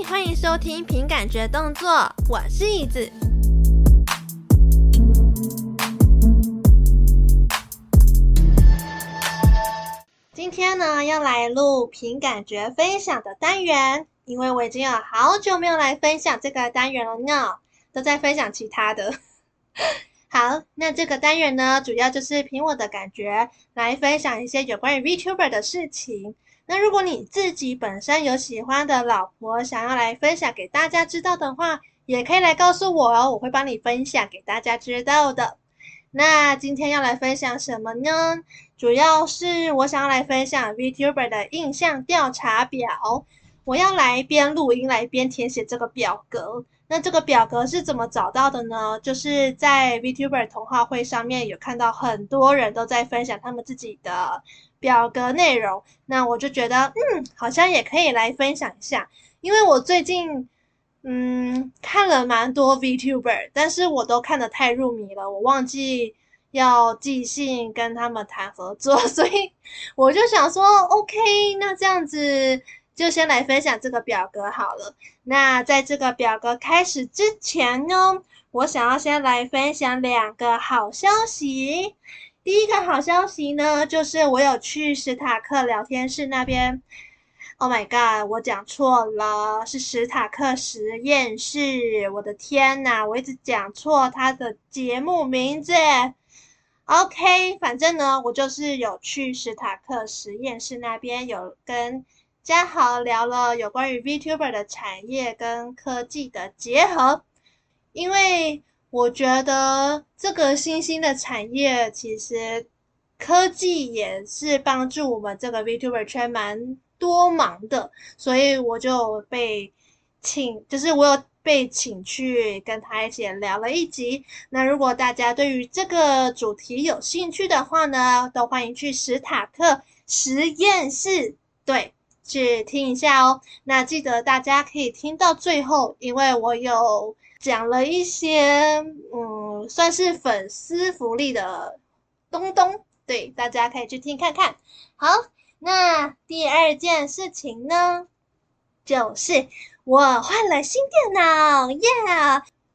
欢迎收听凭感觉动作，我是椅子。今天呢，要来录凭感觉分享的单元，因为我已经有好久没有来分享这个单元了呢，都在分享其他的。好，那这个单元呢，主要就是凭我的感觉来分享一些有关于 VTuber 的事情。那如果你自己本身有喜欢的老婆，想要来分享给大家知道的话，也可以来告诉我哦，我会帮你分享给大家知道的。那今天要来分享什么呢？主要是我想要来分享 VTuber 的印象调查表，我要来边录音来边填写这个表格。那这个表格是怎么找到的呢？就是在 VTuber 同好会上面有看到很多人都在分享他们自己的表格内容，那我就觉得，嗯，好像也可以来分享一下。因为我最近，嗯，看了蛮多 VTuber，但是我都看得太入迷了，我忘记要寄信跟他们谈合作，所以我就想说，OK，那这样子。就先来分享这个表格好了。那在这个表格开始之前呢，我想要先来分享两个好消息。第一个好消息呢，就是我有去史塔克聊天室那边。Oh my god，我讲错了，是史塔克实验室。我的天呐，我一直讲错他的节目名字。OK，反正呢，我就是有去史塔克实验室那边有跟。嘉豪聊了有关于 VTuber 的产业跟科技的结合，因为我觉得这个新兴的产业其实科技也是帮助我们这个 VTuber 圈蛮多忙的，所以我就被请，就是我有被请去跟他一起聊了一集。那如果大家对于这个主题有兴趣的话呢，都欢迎去史塔克实验室，对。去听一下哦，那记得大家可以听到最后，因为我有讲了一些，嗯，算是粉丝福利的东东，对，大家可以去听看看。好，那第二件事情呢，就是我换了新电脑，耶、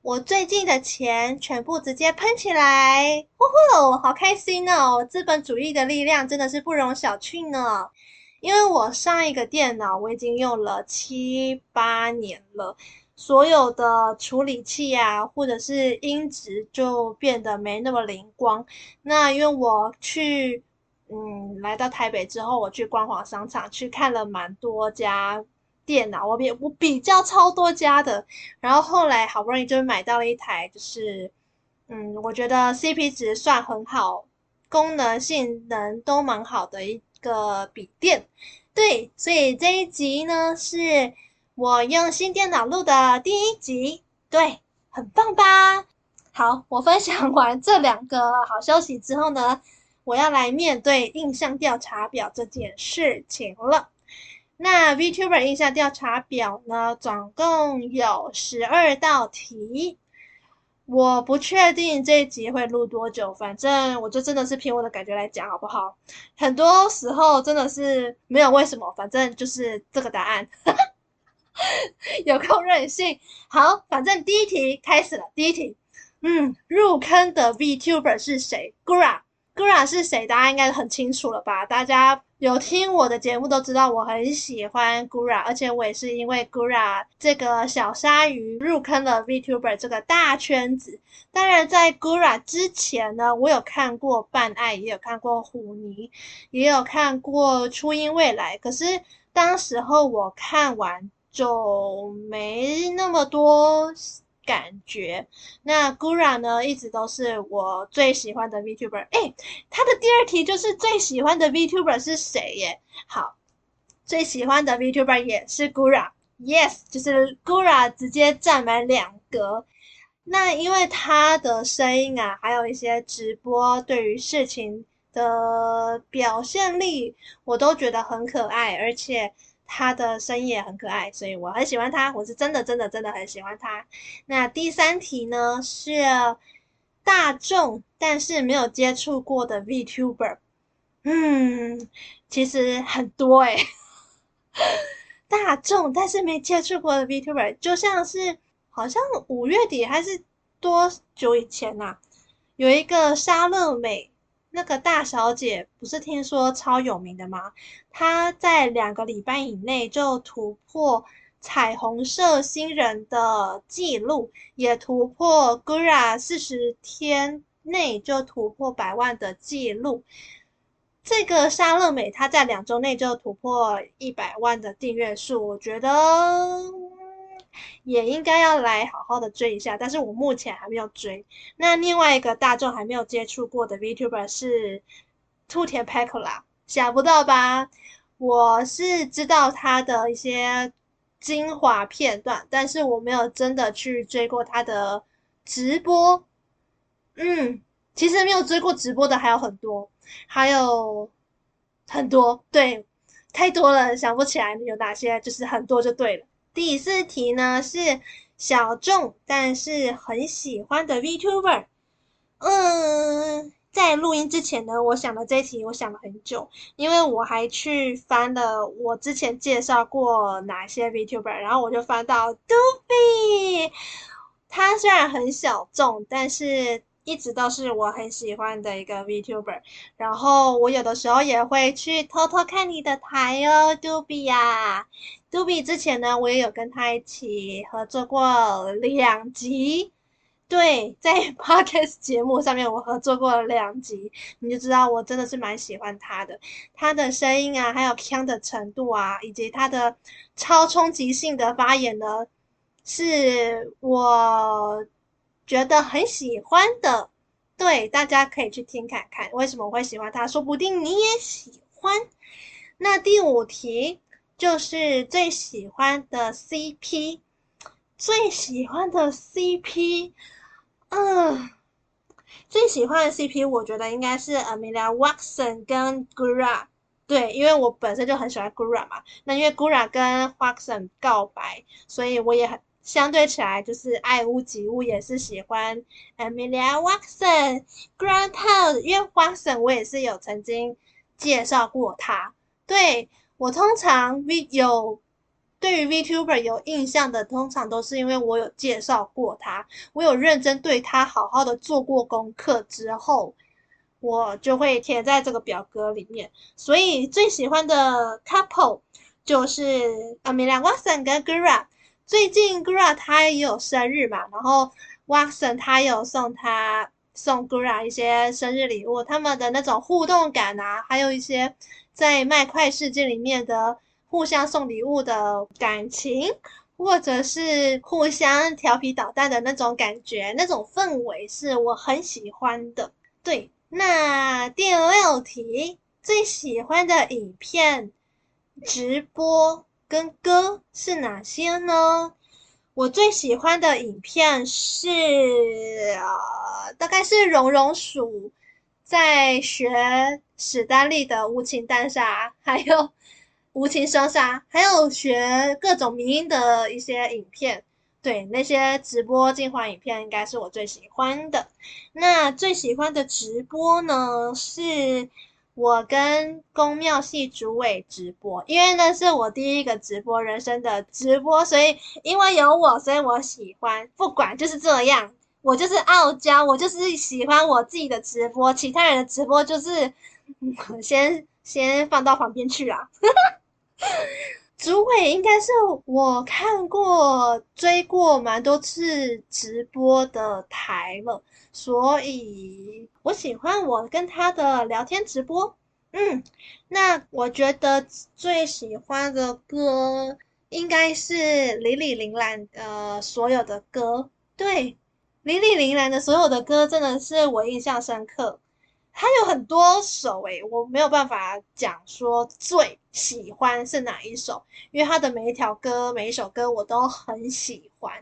我最近的钱全部直接喷起来，呼呼，好开心哦！资本主义的力量真的是不容小觑呢。因为我上一个电脑我已经用了七八年了，所有的处理器啊，或者是音质就变得没那么灵光。那因为我去，嗯，来到台北之后，我去光华商场去看了蛮多家电脑，我比我比较超多家的，然后后来好不容易就买到了一台，就是，嗯，我觉得 CP 值算很好，功能性能都蛮好的一。个笔电，对，所以这一集呢是我用新电脑录的第一集，对，很棒吧？好，我分享完这两个好消息之后呢，我要来面对印象调查表这件事情了。那 VTuber 印象调查表呢，总共有十二道题。我不确定这一集会录多久，反正我就真的是凭我的感觉来讲，好不好？很多时候真的是没有为什么，反正就是这个答案，有够任性。好，反正第一题开始了。第一题，嗯，入坑的 VTuber 是谁？Gura，Gura 是谁？大家应该很清楚了吧？大家。有听我的节目都知道我很喜欢 Gura，而且我也是因为 Gura 这个小鲨鱼入坑了 VTuber 这个大圈子。当然，在 Gura 之前呢，我有看过半爱，也有看过虎尼，也有看过初音未来。可是当时候我看完就没那么多。感觉那 Gura 呢，一直都是我最喜欢的 VTuber。哎，他的第二题就是最喜欢的 VTuber 是谁耶？好，最喜欢的 VTuber 也是 Gura，Yes，就是 Gura 直接占满两格。那因为他的声音啊，还有一些直播对于事情的表现力，我都觉得很可爱，而且。他的声音也很可爱，所以我很喜欢他。我是真的、真的、真的很喜欢他。那第三题呢，是大众但是没有接触过的 VTuber。嗯，其实很多诶、大众但是没接触过的 VTuber，就像是好像五月底还是多久以前呐、啊，有一个莎乐美，那个大小姐不是听说超有名的吗？她在两个礼拜以内就突破彩虹社新人的记录，也突破 Gura 四十天内就突破百万的记录。这个莎乐美，她在两周内就突破一百万的订阅数，我觉得也应该要来好好的追一下。但是我目前还没有追。那另外一个大众还没有接触过的 VTuber 是兔田 Pecora，想不到吧？我是知道他的一些精华片段，但是我没有真的去追过他的直播。嗯，其实没有追过直播的还有很多。还有很多，对，太多了，想不起来有哪些，就是很多就对了。第四题呢是小众但是很喜欢的 VTuber。嗯，在录音之前呢，我想了这一题，我想了很久，因为我还去翻了我之前介绍过哪些 VTuber，然后我就翻到 Doofy 他虽然很小众，但是。一直都是我很喜欢的一个 VTuber，然后我有的时候也会去偷偷看你的台哦，Doobie 呀，DoBi 之前呢，我也有跟他一起合作过两集，对，在 Podcast 节目上面我合作过两集，你就知道我真的是蛮喜欢他的，他的声音啊，还有腔的程度啊，以及他的超冲击性的发言呢，是我。觉得很喜欢的，对，大家可以去听看看，为什么我会喜欢他，说不定你也喜欢。那第五题就是最喜欢的 CP，最喜欢的 CP，嗯，最喜欢的 CP，我觉得应该是 Amelia Watson 跟 Gura，对，因为我本身就很喜欢 Gura 嘛，那因为 Gura 跟 Watson 告白，所以我也很。相对起来，就是爱屋及乌，也是喜欢 Amelia Watson、Grant House，因为 Watson 我也是有曾经介绍过他。对，我通常 V 有对于 VTuber 有印象的，通常都是因为我有介绍过他，我有认真对他好好的做过功课之后，我就会填在这个表格里面。所以最喜欢的 couple 就是 Amelia Watson 跟 Gurah。最近 Gura 他也有生日嘛，然后 Watson 他有送他送 Gura 一些生日礼物，他们的那种互动感啊，还有一些在麦块世界里面的互相送礼物的感情，或者是互相调皮捣蛋的那种感觉，那种氛围是我很喜欢的。对，那第六题，最喜欢的影片直播。跟歌是哪些呢？我最喜欢的影片是啊，大概是蓉蓉鼠在学史丹利的无情单杀，还有 无情双杀，还有学各种迷音的一些影片。对，那些直播精华影片应该是我最喜欢的。那最喜欢的直播呢是。我跟宫庙系主委直播，因为那是我第一个直播人生的直播，所以因为有我，所以我喜欢。不管就是这样，我就是傲娇，我就是喜欢我自己的直播，其他人的直播就是，嗯、先先放到旁边去啦。主委应该是我看过追过蛮多次直播的台了，所以我喜欢我跟他的聊天直播。嗯，那我觉得最喜欢的歌应该是李李铃兰呃所有的歌。对，李李铃兰的所有的歌真的是我印象深刻。他有很多首诶，我没有办法讲说最喜欢是哪一首，因为他的每一条歌、每一首歌我都很喜欢。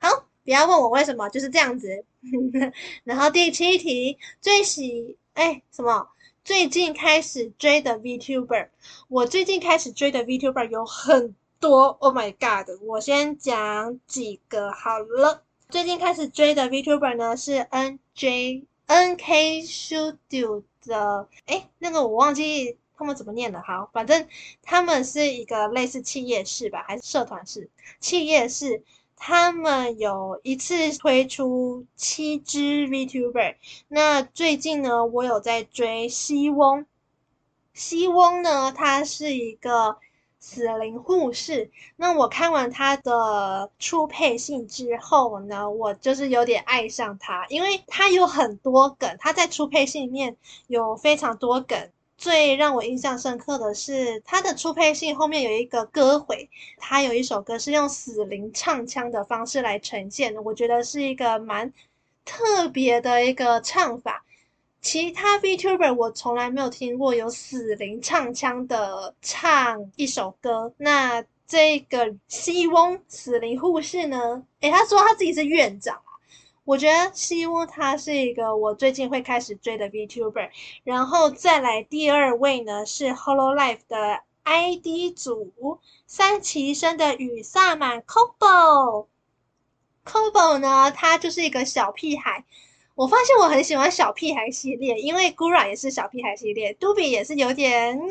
好，不要问我为什么，就是这样子。然后第七题，最喜哎什么？最近开始追的 VTuber，我最近开始追的 VTuber 有很多。Oh my god！我先讲几个好了。最近开始追的 VTuber 呢是 NJ。N K Studio 的，诶，那个我忘记他们怎么念的？好，反正他们是一个类似企业式吧，还是社团式？企业式。他们有一次推出七支 VTuber，那最近呢，我有在追西翁。西翁呢，他是一个死灵护士。那我看完他的初配信之后呢，我就是有点爱上他，因为他有很多梗，他在初配信里面有非常多梗。最让我印象深刻的是，他的初配信后面有一个歌回，他有一首歌是用死灵唱腔的方式来呈现的，我觉得是一个蛮特别的一个唱法。其他 VTuber 我从来没有听过有死灵唱腔的唱一首歌。那这个西翁死灵护士呢？诶，他说他自己是院长啊。我觉得西屋他是一个我最近会开始追的 VTuber，然后再来第二位呢是 Hololive 的 ID 组三期生的羽萨满 Kobo。Kobo 呢，他就是一个小屁孩。我发现我很喜欢小屁孩系列，因为 Gura 也是小屁孩系列，Dubi 也是有点、嗯、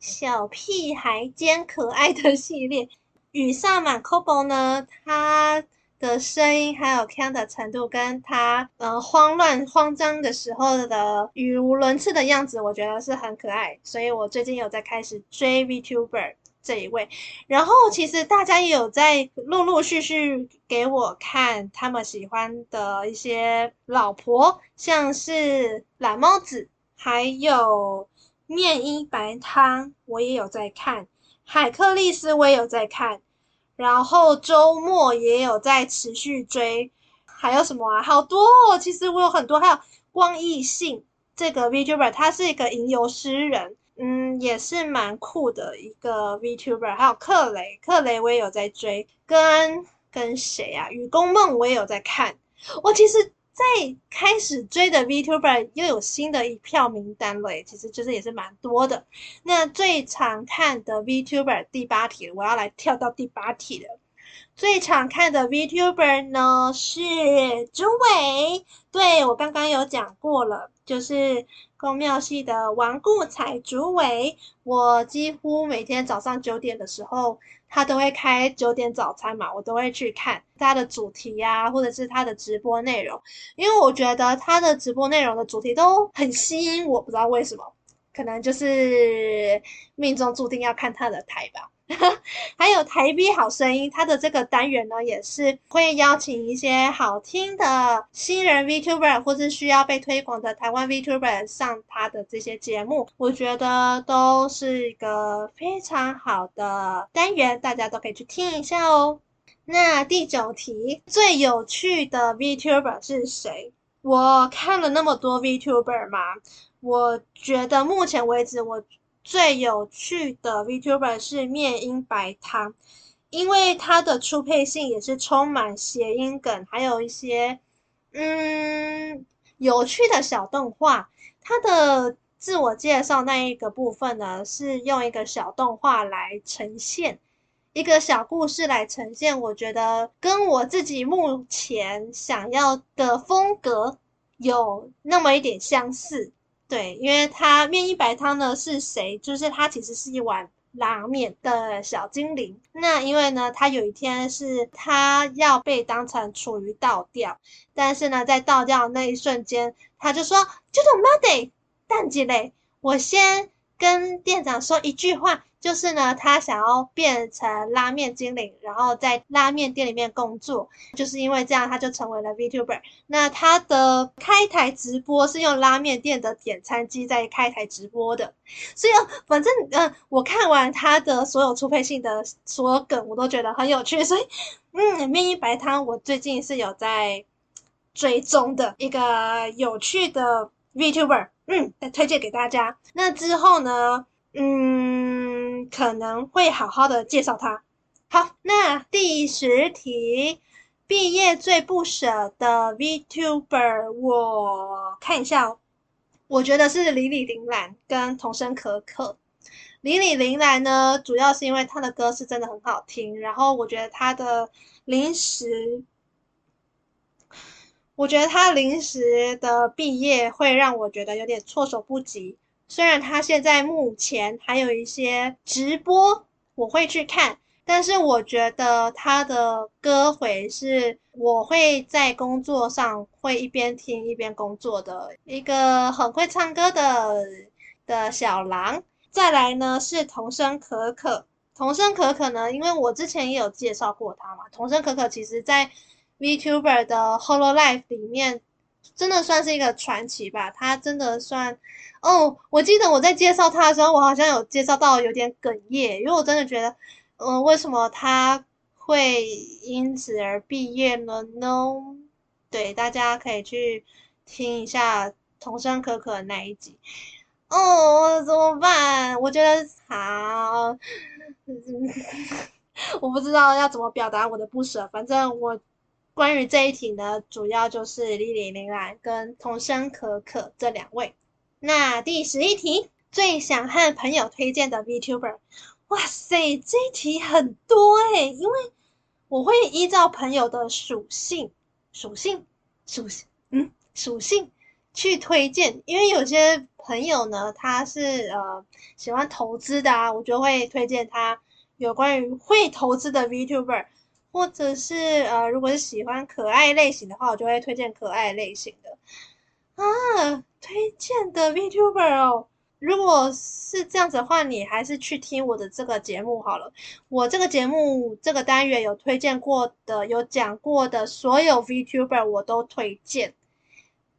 小屁孩兼可爱的系列。羽萨满 Kobo 呢，他。的声音还有腔的程度，跟他呃慌乱慌张的时候的语无伦次的样子，我觉得是很可爱。所以我最近有在开始追 VTuber 这一位，然后其实大家也有在陆陆续续给我看他们喜欢的一些老婆，像是懒猫子，还有面衣白汤，我也有在看，海克利斯我也有在看。然后周末也有在持续追，还有什么啊？好多哦！其实我有很多，还有光艺信这个 VTuber，他是一个吟游诗人，嗯，也是蛮酷的一个 VTuber。还有克雷，克雷我也有在追，跟跟谁啊？雨宫梦我也有在看。我其实。在开始追的 VTuber 又有新的一票名单了，其实就是也是蛮多的。那最常看的 VTuber 第八题，我要来跳到第八题了。最常看的 VTuber 呢是朱伟，对，我刚刚有讲过了，就是宫庙系的王顾彩竹尾。我几乎每天早上九点的时候。他都会开九点早餐嘛，我都会去看他的主题呀、啊，或者是他的直播内容，因为我觉得他的直播内容的主题都很吸引我，不知道为什么，可能就是命中注定要看他的台吧。还有台 B 好声音，它的这个单元呢，也是会邀请一些好听的新人 VTuber 或是需要被推广的台湾 VTuber 上他的这些节目，我觉得都是一个非常好的单元，大家都可以去听一下哦。那第九题，最有趣的 VTuber 是谁？我看了那么多 VTuber 嘛，我觉得目前为止我。最有趣的 VTuber 是面音白汤，因为他的出配性也是充满谐音梗，还有一些嗯有趣的小动画。他的自我介绍那一个部分呢，是用一个小动画来呈现，一个小故事来呈现。我觉得跟我自己目前想要的风格有那么一点相似。对，因为他面一白汤呢是谁？就是他其实是一碗拉面的小精灵。那因为呢，他有一天是他要被当成处于倒掉，但是呢，在倒掉的那一瞬间，他就说：“就做 maday，蛋鸡嘞，我先跟店长说一句话。”就是呢，他想要变成拉面精灵，然后在拉面店里面工作。就是因为这样，他就成为了 VTuber。那他的开台直播是用拉面店的点餐机在开台直播的。所以，反正嗯、我看完他的所有出配性的所有梗，我都觉得很有趣。所以，嗯，面衣白汤我最近是有在追踪的一个有趣的 VTuber，嗯，再推荐给大家。那之后呢，嗯。可能会好好的介绍他。好，那第十题，毕业最不舍的 VTuber，我看一下哦。我觉得是李李铃兰跟童生可可。李李铃兰呢，主要是因为她的歌是真的很好听，然后我觉得她的临时，我觉得她临时的毕业会让我觉得有点措手不及。虽然他现在目前还有一些直播，我会去看，但是我觉得他的歌回是我会在工作上会一边听一边工作的一个很会唱歌的的小狼。再来呢是童声可可，童声可可呢，因为我之前也有介绍过他嘛，童声可可其实在 VTuber 的 Hololive 里面。真的算是一个传奇吧，他真的算哦。我记得我在介绍他的时候，我好像有介绍到有点哽咽，因为我真的觉得，嗯、为什么他会因此而毕业了呢？对，大家可以去听一下童声可可那一集。哦，怎么办？我觉得好，我不知道要怎么表达我的不舍，反正我。关于这一题呢，主要就是莉莉铃兰跟桐生可可这两位。那第十一题，最想和朋友推荐的 VTuber，哇塞，这一题很多诶、因为我会依照朋友的属性、属性、属性，嗯，属性去推荐。因为有些朋友呢，他是呃喜欢投资的啊，我就会推荐他有关于会投资的 VTuber。或者是呃，如果是喜欢可爱类型的话，我就会推荐可爱类型的啊。推荐的 VTuber 哦，如果是这样子的话，你还是去听我的这个节目好了。我这个节目这个单元有推荐过的、有讲过的所有 VTuber 我都推荐。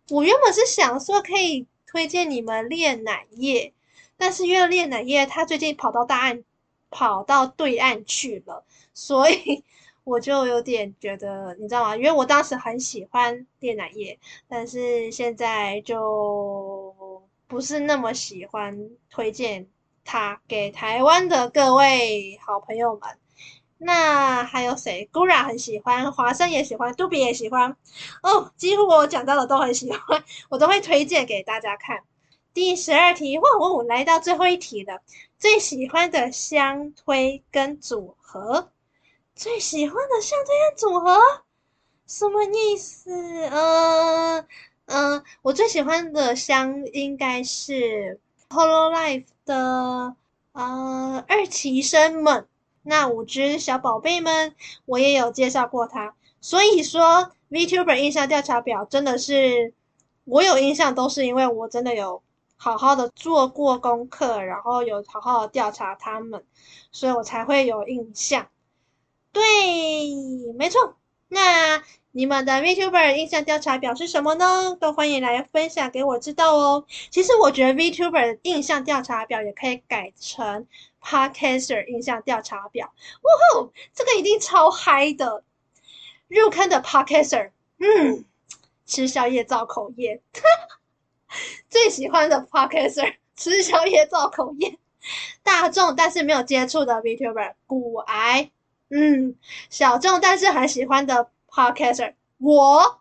我原本是想说可以推荐你们练奶液，但是因为练奶液他最近跑到大岸，跑到对岸去了，所以。我就有点觉得，你知道吗？因为我当时很喜欢练奶叶，但是现在就不是那么喜欢推荐他给台湾的各位好朋友们。那还有谁？Gura 很喜欢，华生也喜欢，杜比也喜欢。哦，几乎我讲到的都很喜欢，我都会推荐给大家看。第十二题，哇，哦来到最后一题了，最喜欢的相推跟组合。最喜欢的像这样组合什么意思？嗯、呃、嗯、呃，我最喜欢的香应该是 Holo Life 的呃二期生们，那五只小宝贝们，我也有介绍过他。所以说 VTuber 印象调查表真的是我有印象，都是因为我真的有好好的做过功课，然后有好好的调查他们，所以我才会有印象。对，没错。那你们的 VTuber 印象调查表是什么呢？都欢迎来分享给我知道哦。其实我觉得 VTuber 印象调查表也可以改成 Podcaster 印象调查表。呜呼，这个一定超嗨的！入坑的 Podcaster，嗯，吃宵夜造口业，最喜欢的 Podcaster，吃宵夜造口业。大众但是没有接触的 VTuber，股癌。嗯，小众但是很喜欢的 Podcaster，我，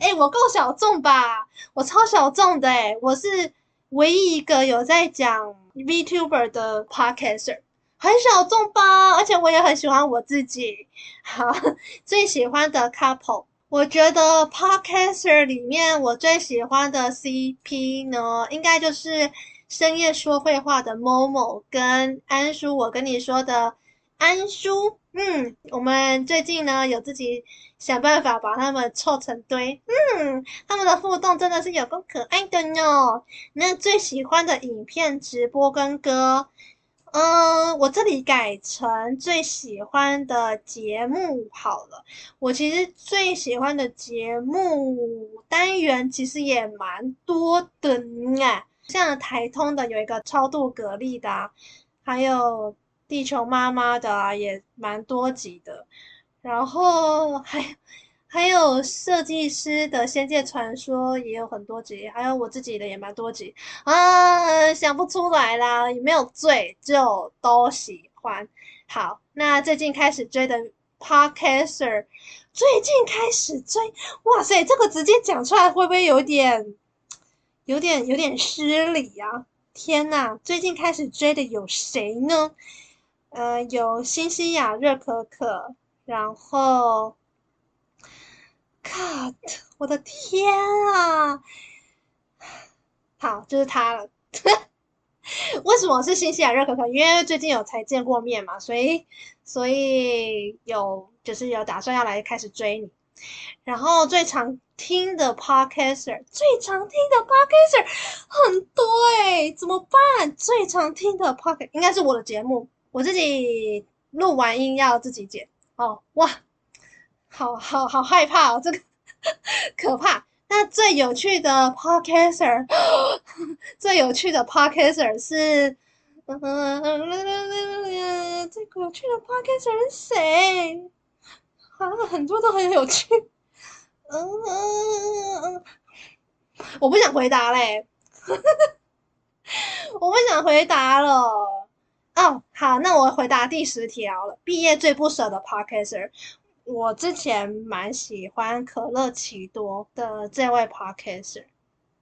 哎、欸，我够小众吧？我超小众的哎、我是唯一一个有在讲 VTuber 的 Podcaster，很小众吧？而且我也很喜欢我自己。好，最喜欢的 Couple，我觉得 Podcaster 里面我最喜欢的 CP 呢，应该就是深夜说会话的 Momo 跟安叔。我跟你说的。安叔，嗯，我们最近呢有自己想办法把他们凑成堆，嗯，他们的互动真的是有够可爱的呢。那最喜欢的影片直播跟歌，嗯，我这里改成最喜欢的节目好了。我其实最喜欢的节目单元其实也蛮多的啊，像台通的有一个超度蛤蜊的，还有。地球妈妈的啊，也蛮多集的，然后还还有设计师的《仙界传说》也有很多集，还有我自己的也蛮多集啊，想不出来啦，也没有最，就都喜欢。好，那最近开始追的 Podcaster，最近开始追，哇塞，这个直接讲出来会不会有点有点有点失礼呀？天呐，最近开始追的有谁呢？呃，有新西亚热可可，然后，cut，我的天啊！好，就是他了。为什么是新西兰热可可？因为最近有才见过面嘛，所以所以有就是有打算要来开始追你。然后最常听的 podcaster，最常听的 podcaster 很多哎，怎么办？最常听的 podcast 应该是我的节目，我自己录完音要自己剪哦。哇，好好好害怕哦，这个可怕。那最有趣的 podcaster，最有趣的 podcaster 是，嗯嗯嗯，最有趣的 podcaster 是谁？好像很多都很有趣。嗯嗯嗯，我不想回答嘞，我不想回答了。哦，好，那我回答第十条了。毕业最不舍的 podcaster。我之前蛮喜欢可乐奇多的这位 podcaster，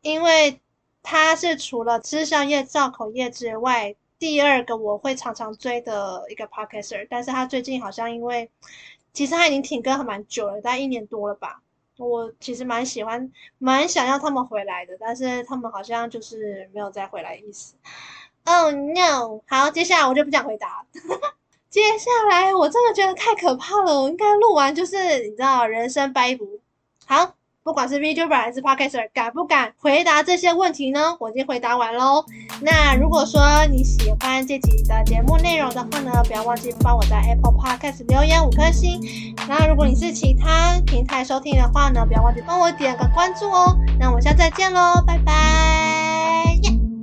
因为他是除了吃宵夜造口业之外，第二个我会常常追的一个 podcaster。但是他最近好像因为，其实他已经停更还蛮久了，大概一年多了吧。我其实蛮喜欢，蛮想要他们回来的，但是他们好像就是没有再回来意思。Oh no！好，接下来我就不想回答。接下来我真的觉得太可怕了，我应该录完就是你知道人生掰不。好，不管是 VTuber 还是 Podcaster，敢不敢回答这些问题呢？我已经回答完喽。那如果说你喜欢这集的节目内容的话呢，不要忘记帮我在 Apple Podcast 留言五颗星。那如果你是其他平台收听的话呢，不要忘记帮我点个关注哦。那我们下次再见喽，拜拜。